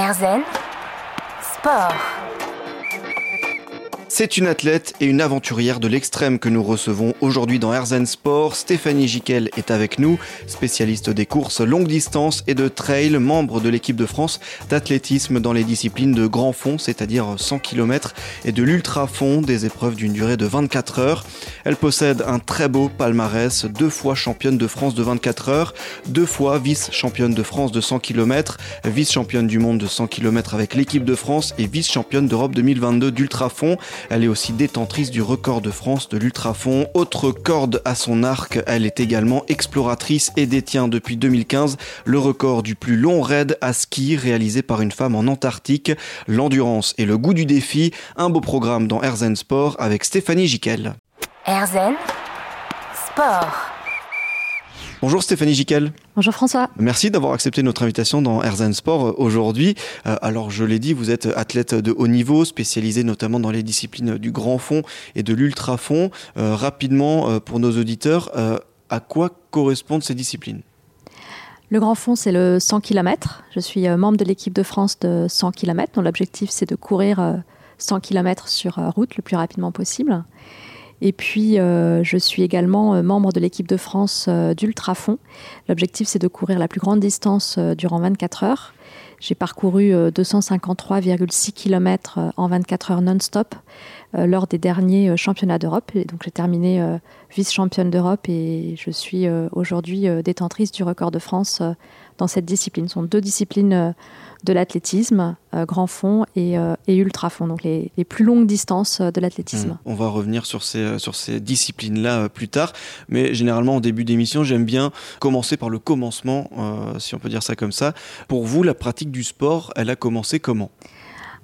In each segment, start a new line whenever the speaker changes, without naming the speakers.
Erzen Sport.
C'est une athlète et une aventurière de l'extrême que nous recevons aujourd'hui dans Herzen Sport. Stéphanie Jiquel est avec nous, spécialiste des courses longue distance et de trail, membre de l'équipe de France d'athlétisme dans les disciplines de grand fond, c'est-à-dire 100 km, et de l'ultra fond, des épreuves d'une durée de 24 heures. Elle possède un très beau palmarès, deux fois championne de France de 24 heures, deux fois vice-championne de France de 100 km, vice-championne du monde de 100 km avec l'équipe de France et vice-championne d'Europe 2022 d'ultra fond. Elle est aussi détentrice du record de France de l'ultrafond. Autre corde à son arc, elle est également exploratrice et détient depuis 2015 le record du plus long raid à ski réalisé par une femme en Antarctique. L'endurance et le goût du défi, un beau programme dans Herzen Sport avec Stéphanie Jiquel.
Herzen Sport.
Bonjour Stéphanie Jiquel.
Bonjour François.
Merci d'avoir accepté notre invitation dans Herzen Sport euh, aujourd'hui. Euh, alors je l'ai dit, vous êtes athlète de haut niveau, spécialisé notamment dans les disciplines du grand fond et de l'ultra fond. Euh, rapidement, pour nos auditeurs, à quoi correspondent ces disciplines?
Le grand fond, c'est le 100 km. Je suis membre de l'équipe de France de 100 km, dont l'objectif, c'est de courir 100 km sur route le plus rapidement possible. Et puis, euh, je suis également euh, membre de l'équipe de France euh, d'ultrafond. L'objectif, c'est de courir la plus grande distance durant 24 heures. J'ai parcouru 253,6 km en 24 heures non-stop lors des derniers championnats d'Europe. Et donc, j'ai terminé vice-championne d'Europe et je suis aujourd'hui détentrice du record de France dans cette discipline. Ce sont deux disciplines de l'athlétisme, euh, grand fond et, euh, ultra fond, donc les, plus longues distances euh, de l'athlétisme. Mmh.
On va revenir sur ces, sur ces disciplines-là plus tard, mais généralement au début d'émission, j'aime bien commencer par le commencement, si on peut dire ça comme ça. Pour vous, la pratique du sport, elle a commencé comment?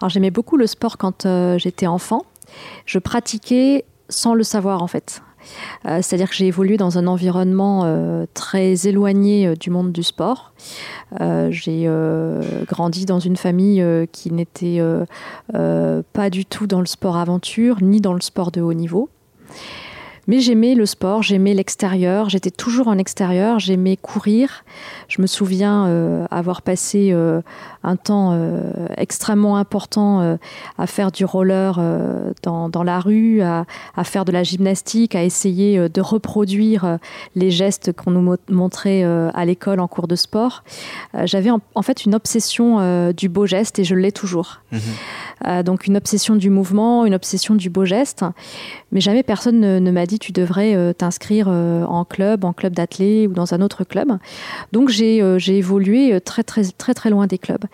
Alors j'aimais beaucoup le sport quand j'étais enfant. Je pratiquais sans le savoir en fait. Euh, c'est-à-dire que j'ai évolué dans un environnement euh, très éloigné euh, du monde du sport. j'ai grandi dans une famille qui n'était pas du tout dans le sport aventure, ni dans le sport de haut niveau. Mais j'aimais le sport, j'aimais l'extérieur, j'étais toujours en extérieur, j'aimais courir. Je me souviens euh, avoir passé euh, un temps euh, extrêmement important à faire du roller dans, dans, la rue, à, à, faire de la gymnastique, à essayer de reproduire les gestes qu'on nous montrait à l'école en cours de sport. J'avais en, fait une obsession du beau geste et je l'ai toujours. Mmh donc une obsession du mouvement, une obsession du beau geste. Mais jamais personne ne, ne m'a dit tu devrais euh, t'inscrire euh, en club, en club d'athlètes ou dans un autre club. Donc j'ai euh, évolué très très très très loin des clubs.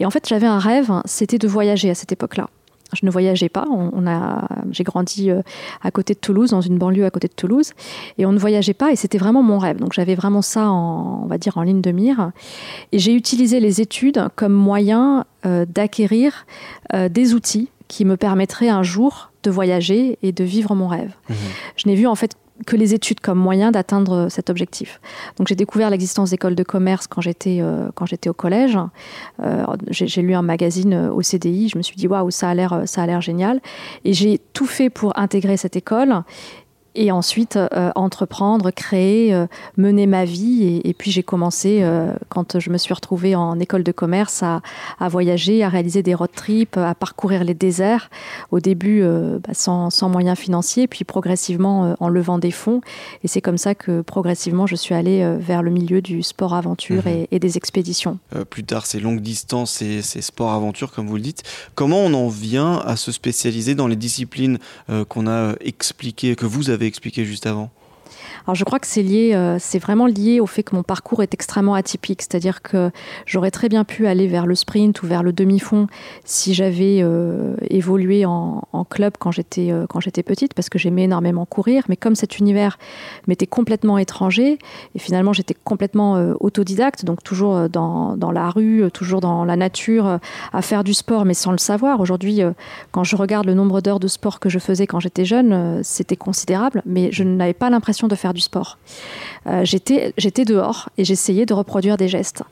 Et en fait j'avais un rêve, c'était de voyager à cette époque-là. Je ne voyageais pas. On, a, j'ai grandi à côté de Toulouse, dans une banlieue à côté de Toulouse, et on ne voyageait pas. Et c'était vraiment mon rêve. Donc j'avais vraiment ça, en, on va dire, en ligne de mire. Et j'ai utilisé les études comme moyen d'acquérir des outils qui me permettraient un jour de voyager et de vivre mon rêve. Mhm. Je n'ai vu en fait que les études comme moyen d'atteindre cet objectif. Donc j'ai découvert l'existence d'écoles de commerce quand j'étais euh, quand j'étais au collège. Euh, j'ai lu un magazine euh, au CDI. Je me suis dit waouh ça a l'air ça a l'air génial. Et j'ai tout fait pour intégrer cette école et ensuite euh, entreprendre, créer, euh, mener ma vie. Et, puis j'ai commencé, euh, quand je me suis retrouvée en école de commerce, à, voyager, à réaliser des road trips, à parcourir les déserts. Au début, bah, sans, moyens financiers, puis progressivement en levant des fonds. Et c'est comme ça que progressivement, je suis allée vers le milieu du sport aventure mhm. et, des expéditions.
plus tard, ces longues distances et ces sports aventure, comme vous le dites. Comment on en vient à se spécialiser dans les disciplines qu'on a expliquées, que vous avez expliqué juste avant
alors je crois que c'est lié, euh, c'est vraiment lié au fait que mon parcours est extrêmement atypique, c'est-à-dire que j'aurais très bien pu aller vers le sprint ou vers le demi-fond si j'avais euh, évolué en, club quand j'étais euh, quand j'étais petite, parce que j'aimais énormément courir, mais comme cet univers m'était complètement étranger et finalement j'étais complètement autodidacte, donc toujours dans, dans, la rue, toujours dans la nature, à faire du sport, mais sans le savoir. Aujourd'hui, quand je regarde le nombre d'heures de sport que je faisais quand j'étais jeune, c'était considérable, mais je n'avais pas l'impression de faire du sport. Euh, j'étais, j'étais dehors et j'essayais de reproduire des gestes.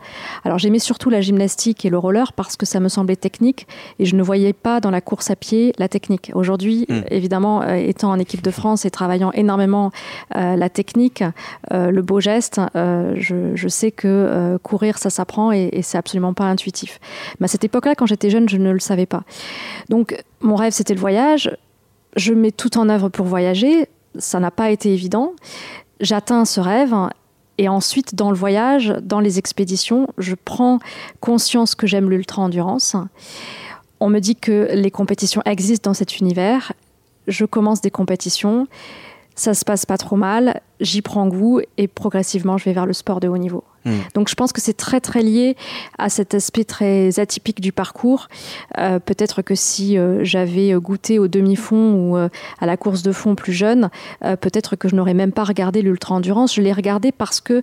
Alors j'aimais surtout la gymnastique et le roller parce que ça me semblait technique et je ne voyais pas dans la course à pied la technique. Aujourd'hui,
Mm.
évidemment, euh, étant en équipe de France et travaillant énormément euh, la technique, le beau geste, je, je sais que courir, ça s'apprend et, et c'est absolument pas intuitif. Mais à cette époque-là, quand j'étais jeune, je ne le savais pas. Donc mon rêve, c'était le voyage. Je mets tout en œuvre pour voyager. Ça n'a pas été évident. J'atteins ce rêve. Et ensuite, dans le voyage, dans les expéditions, je prends conscience que j'aime l'ultra-endurance. On me dit que les compétitions existent dans cet univers. Je commence des compétitions. Ça se passe pas trop mal. J'y prends goût et progressivement, je vais vers le sport de haut niveau.
Mm.
Donc je pense que c'est très très lié à cet aspect très atypique du parcours. Euh, Peut-être que si euh, j'avais goûté au demi-fond ou euh, à la course de fond plus jeune, peut-être que je n'aurais même pas regardé l'ultra-endurance. Je l'ai regardé parce que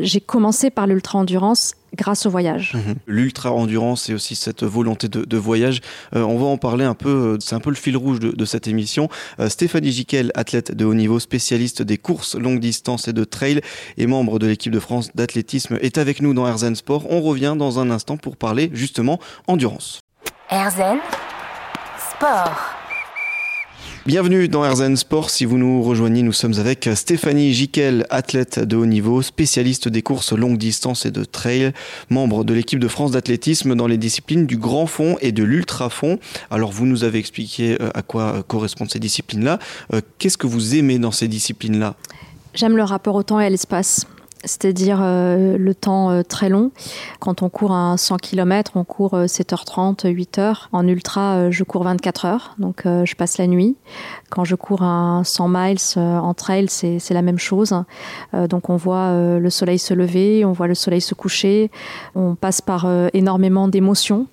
j'ai commencé par l'ultra-endurance grâce au voyage.
Mhm. L'ultra-endurance et aussi cette volonté de, de voyage, euh, on va en parler un peu, c'est un peu le fil rouge de, de cette émission. Euh, Stéphanie Giquel, athlète de haut niveau, spécialiste des courses longue distance et de trail et membre de l'équipe de France d'athlétisme, est avec nous dans Herzen Sport. On revient dans un instant pour parler justement endurance.
Erzen Sport.
Bienvenue dans Herzen Sport. Si vous nous rejoignez, nous sommes avec Stéphanie Giquel, athlète de haut niveau, spécialiste des courses longue distance et de trail, membre de l'équipe de France d'athlétisme dans les disciplines du grand fond et de l'ultra fond. Alors vous nous avez expliqué euh, à quoi euh, correspondent ces disciplines-là. Euh, Qu'est-ce que vous aimez dans ces disciplines-là?
J'aime le rapport au temps et à l'espace. C'est-à-dire euh, le temps euh, très long. Quand on court un 100 km, on court euh, 7h30, 8h. En ultra, euh, je cours 24 heures, donc euh, je passe la nuit. Quand je cours un 100 miles euh, en trail, c'est la même chose. Euh, donc on voit euh, le soleil se lever, on voit le soleil se coucher, on passe par euh, énormément d'émotions.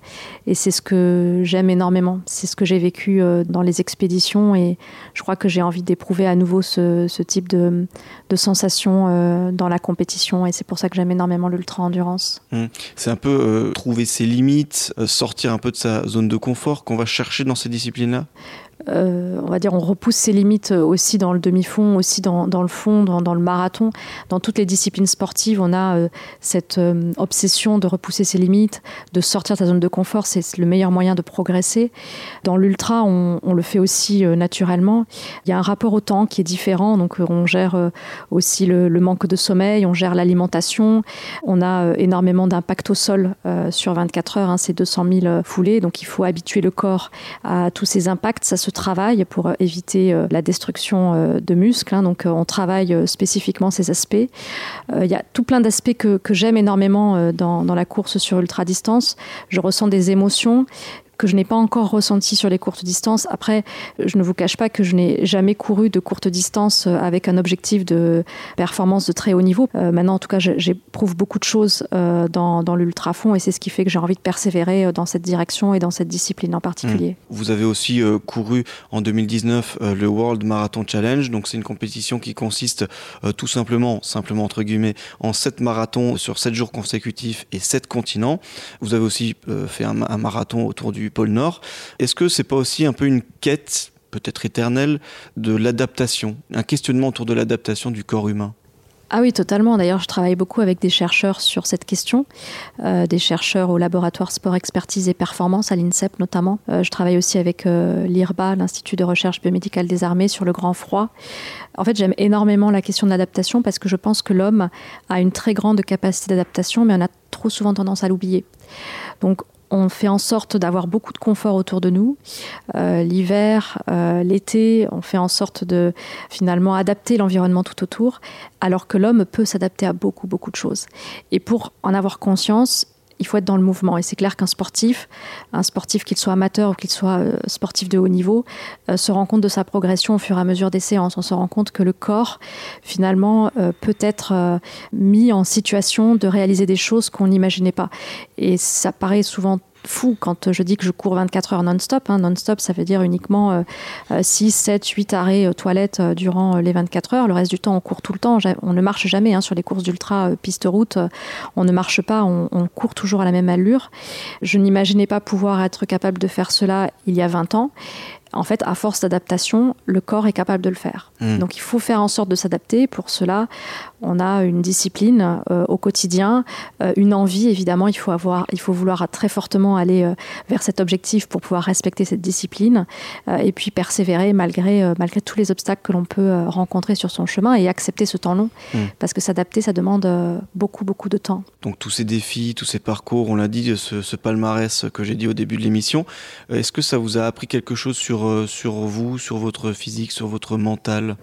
Et c'est ce que j'aime énormément. C'est ce que j'ai vécu euh, dans les expéditions et je crois que j'ai envie d'éprouver à nouveau ce, type de, de sensation euh, dans la compétition et c'est pour ça que j'aime énormément l'ultra-endurance.
C'est un peu euh, trouver ses limites, euh, sortir un peu de sa zone de confort qu'on va chercher dans ces disciplines-là?
Euh, on va dire on repousse ses limites aussi dans le demi-fond, aussi dans, le fond, dans, le marathon. Dans toutes les disciplines sportives, on a euh, cette euh, obsession de repousser ses limites, de sortir de sa zone de confort. C'est le meilleur moyen de progresser. Dans l'ultra, on, le fait aussi naturellement. Il y a un rapport au temps qui est différent. Donc, on gère aussi le, manque de sommeil, on gère l'alimentation. On a énormément d'impact au sol sur 24 heures. hein, c'est 200 000 foulées. Donc, il faut habituer le corps à tous ces impacts. Travaille pour euh, éviter euh, la destruction euh, de muscles. hein. Donc, on travaille spécifiquement ces aspects. Il y a tout plein d'aspects que, j'aime énormément dans, dans la course sur ultra distance. Je ressens des émotions que je n'ai pas encore ressenti sur les courtes distances. Après, je ne vous cache pas que je n'ai jamais couru de courte distance euh, avec un objectif de performance de très haut niveau. Euh, maintenant, en tout cas, j'éprouve beaucoup de choses euh, dans, dans l'ultra-fond et c'est ce qui fait que j'ai envie de persévérer dans cette direction et dans cette discipline en particulier.
Vous avez aussi couru en 2019 euh, le World Marathon Challenge. Donc c'est une compétition qui consiste tout simplement, simplement entre guillemets, en 7 marathons sur 7 jours consécutifs et 7 continents. Vous avez aussi fait un marathon autour du pôle Nord. Est-ce que c'est pas aussi un peu une quête peut-être éternelle de l'adaptation, un questionnement autour de l'adaptation du corps humain?
Ah oui, totalement. D'ailleurs, je travaille beaucoup avec des chercheurs sur cette question, euh, des chercheurs au laboratoire Sport Expertise et Performance, à l'INSEP notamment. Euh, je travaille aussi avec euh, l'IRBA, l'Institut de recherche biomédicale des armées, sur le grand froid. En fait, j'aime énormément la question de l'adaptation parce que je pense que l'homme a une très grande capacité d'adaptation, mais on a trop souvent tendance à l'oublier. Donc, on fait en sorte d'avoir beaucoup de confort autour de nous. Euh, L'hiver, euh, l'été, on fait en sorte de finalement adapter l'environnement tout autour, alors que l'homme peut s'adapter à beaucoup, beaucoup de choses. Et pour en avoir conscience, il faut être dans le mouvement. Et c'est clair qu'un sportif, un sportif qu'il soit amateur ou qu'il soit euh, sportif de haut niveau, euh, se rend compte de sa progression au fur et à mesure des séances. On se rend compte que le corps, finalement, euh, peut être mis en situation de réaliser des choses qu'on n'imaginait pas. Et ça paraît souvent fou quand je dis que je cours 24 heures non-stop. Hein. Non-stop, ça veut dire uniquement euh, euh, 6, 7, 8 arrêts euh, toilettes euh, durant euh, les 24 heures. Le reste du temps, on court tout le temps. On ne marche jamais hein, sur les courses d'ultra piste-route. on ne marche pas, on, on court toujours à la même allure. Je n'imaginais pas pouvoir être capable de faire cela il y a 20 ans. En fait, à force d'adaptation, le corps est capable de le faire. Hmm. Donc il faut faire en sorte de s'adapter. Pour cela, on a une discipline euh, au quotidien, euh, une envie, évidemment, il faut, avoir, il faut vouloir très fortement aller euh, vers cet objectif pour pouvoir respecter cette discipline, et puis persévérer malgré, malgré tous les obstacles que l'on peut rencontrer sur son chemin et accepter ce temps long, hmm. parce que s'adapter, ça demande beaucoup, beaucoup de temps.
Donc tous ces défis, tous ces parcours, on l'a dit, ce, ce palmarès que j'ai dit au début de l'émission, est-ce que ça vous a appris quelque chose sur, sur vous, sur votre physique, sur votre mental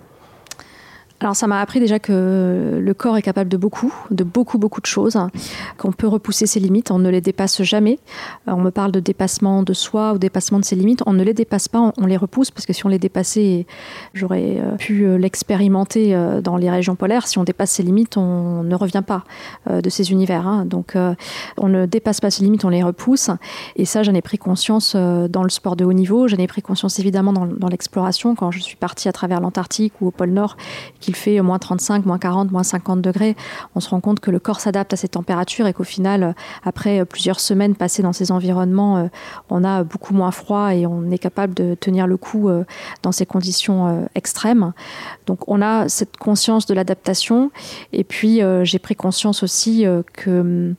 alors ça m'a appris déjà que le corps est capable de beaucoup, de beaucoup, beaucoup de choses, qu'on peut repousser ses limites, on ne les dépasse jamais. Euh, on me parle de dépassement de soi ou dépassement de ses limites, on ne les dépasse pas, on les repousse, parce que si on les dépassait, j'aurais euh, pu euh, l'expérimenter dans les régions polaires, si on dépasse ses limites, on ne revient pas de ces univers. Hein. Donc on ne dépasse pas ses limites, on les repousse. Et ça, j'en ai pris conscience dans le sport de haut niveau, j'en ai pris conscience évidemment dans, dans l'exploration, quand je suis partie à travers l'Antarctique ou au pôle Nord, qu'il fait moins 35, moins 40, moins 50 degrés, on se rend compte que le corps s'adapte à ces températures et qu'au final, euh, après euh, plusieurs semaines passées dans ces environnements, euh, on a beaucoup moins froid et on est capable de tenir le coup dans ces conditions extrêmes. Donc on a cette conscience de l'adaptation et puis j'ai pris conscience aussi que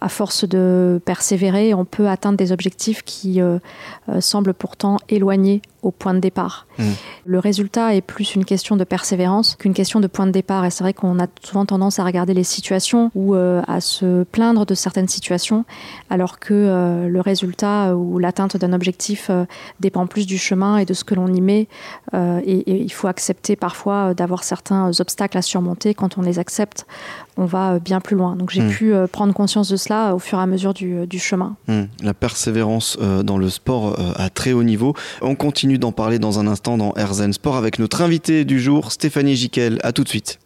à force de persévérer, on peut atteindre des objectifs qui semblent pourtant éloignés au point de départ. Mmh. Le résultat est plus une question de persévérance qu'une question de point de départ. Et c'est vrai qu'on a souvent tendance à regarder les situations ou euh, à se plaindre de certaines situations, alors que euh, le résultat ou l'atteinte d'un objectif euh, dépend plus du chemin et de ce que l'on y met. Et, et, il faut accepter parfois d'avoir certains obstacles à surmonter. Quand on les accepte, on va bien plus loin. Donc j'ai mmh. pu prendre conscience de cela au fur et à mesure du, du chemin.
Mmh. La persévérance dans le sport à très haut niveau. On continue d'en parler dans un instant dans Herzen Sport avec notre invité du jour, Stéphanie Jiquel. A tout de suite.